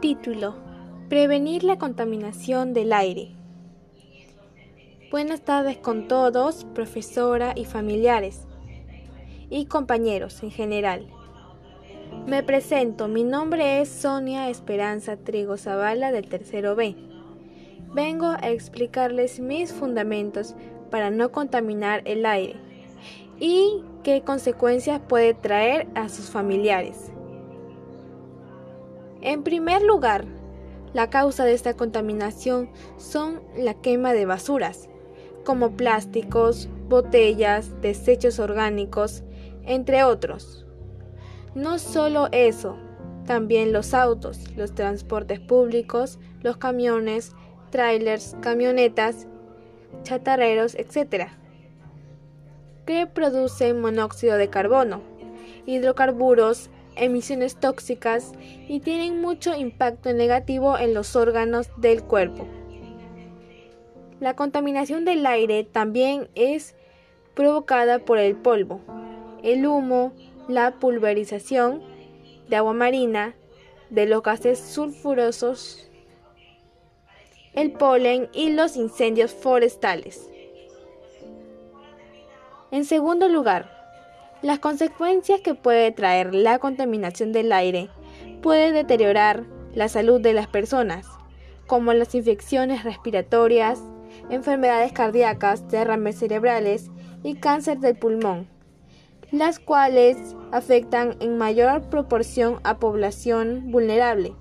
Título. Prevenir la contaminación del aire. Buenas tardes con todos, profesora y familiares, y compañeros en general. Me presento, mi nombre es Sonia Esperanza Trigo Zavala del tercero B. Vengo a explicarles mis fundamentos para no contaminar el aire y qué consecuencias puede traer a sus familiares. En primer lugar, la causa de esta contaminación son la quema de basuras, como plásticos, botellas, desechos orgánicos, entre otros. No solo eso, también los autos, los transportes públicos, los camiones, trailers, camionetas, chatarreros, etc. que producen monóxido de carbono, hidrocarburos, emisiones tóxicas y tienen mucho impacto negativo en los órganos del cuerpo. La contaminación del aire también es provocada por el polvo, el humo, la pulverización de agua marina, de los gases sulfurosos, el polen y los incendios forestales. En segundo lugar, las consecuencias que puede traer la contaminación del aire puede deteriorar la salud de las personas, como las infecciones respiratorias, enfermedades cardíacas, derrames cerebrales y cáncer del pulmón, las cuales afectan en mayor proporción a población vulnerable.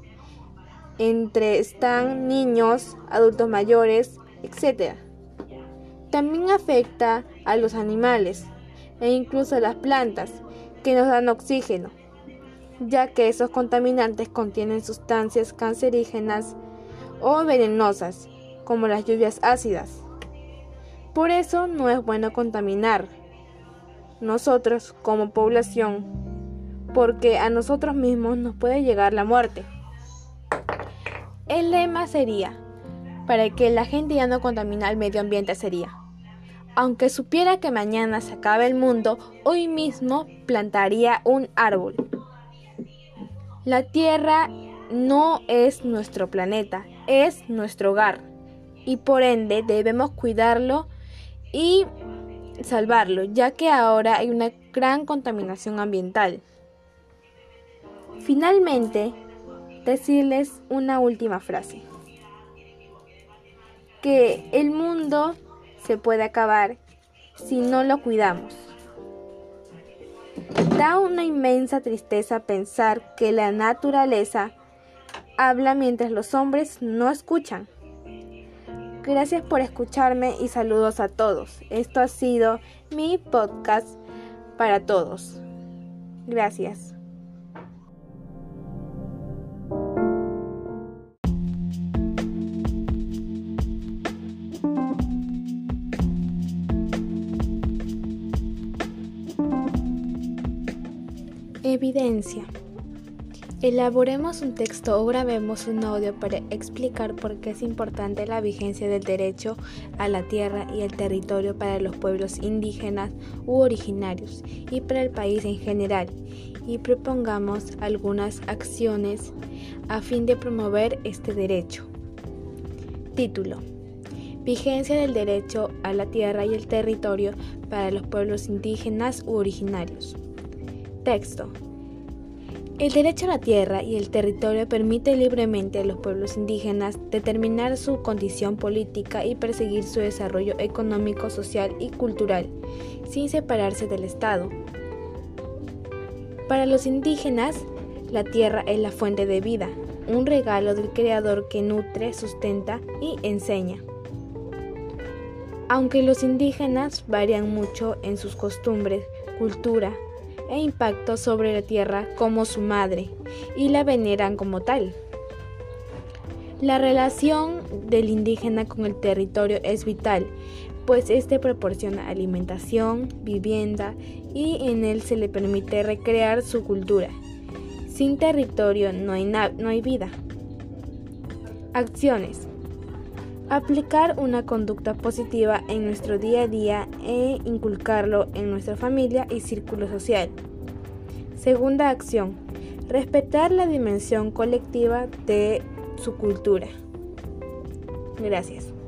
Entre están niños, adultos mayores, etc. También afecta a los animales, e incluso las plantas que nos dan oxígeno, ya que esos contaminantes contienen sustancias cancerígenas o venenosas, como las lluvias ácidas. Por eso no es bueno contaminar nosotros como población, porque a nosotros mismos nos puede llegar la muerte. El lema sería, para que la gente ya no contamine el medio ambiente sería, aunque supiera que mañana se acabe el mundo, hoy mismo plantaría un árbol. La Tierra no es nuestro planeta, es nuestro hogar y por ende debemos cuidarlo y salvarlo, ya que ahora hay una gran contaminación ambiental. Finalmente, decirles una última frase. Que el mundo se puede acabar si no lo cuidamos. Da una inmensa tristeza pensar que la naturaleza habla mientras los hombres no escuchan. Gracias por escucharme y saludos a todos. Esto ha sido mi podcast para todos. Gracias. Evidencia. Elaboremos un texto o grabemos un audio para explicar por qué es importante la vigencia del derecho a la tierra y el territorio para los pueblos indígenas u originarios y para el país en general y propongamos algunas acciones a fin de promover este derecho. Título. Vigencia del derecho a la tierra y el territorio para los pueblos indígenas u originarios. El derecho a la tierra y el territorio permite libremente a los pueblos indígenas determinar su condición política y perseguir su desarrollo económico, social y cultural, sin separarse del Estado. Para los indígenas, la tierra es la fuente de vida, un regalo del Creador que nutre, sustenta y enseña. Aunque los indígenas varían mucho en sus costumbres, cultura, e impacto sobre la tierra como su madre y la veneran como tal. La relación del indígena con el territorio es vital, pues este proporciona alimentación, vivienda y en él se le permite recrear su cultura. Sin territorio no hay, no hay vida. Acciones. Aplicar una conducta positiva en nuestro día a día e inculcarlo en nuestra familia y círculo social. Segunda acción. respetar la dimensión colectiva de su cultura. Gracias.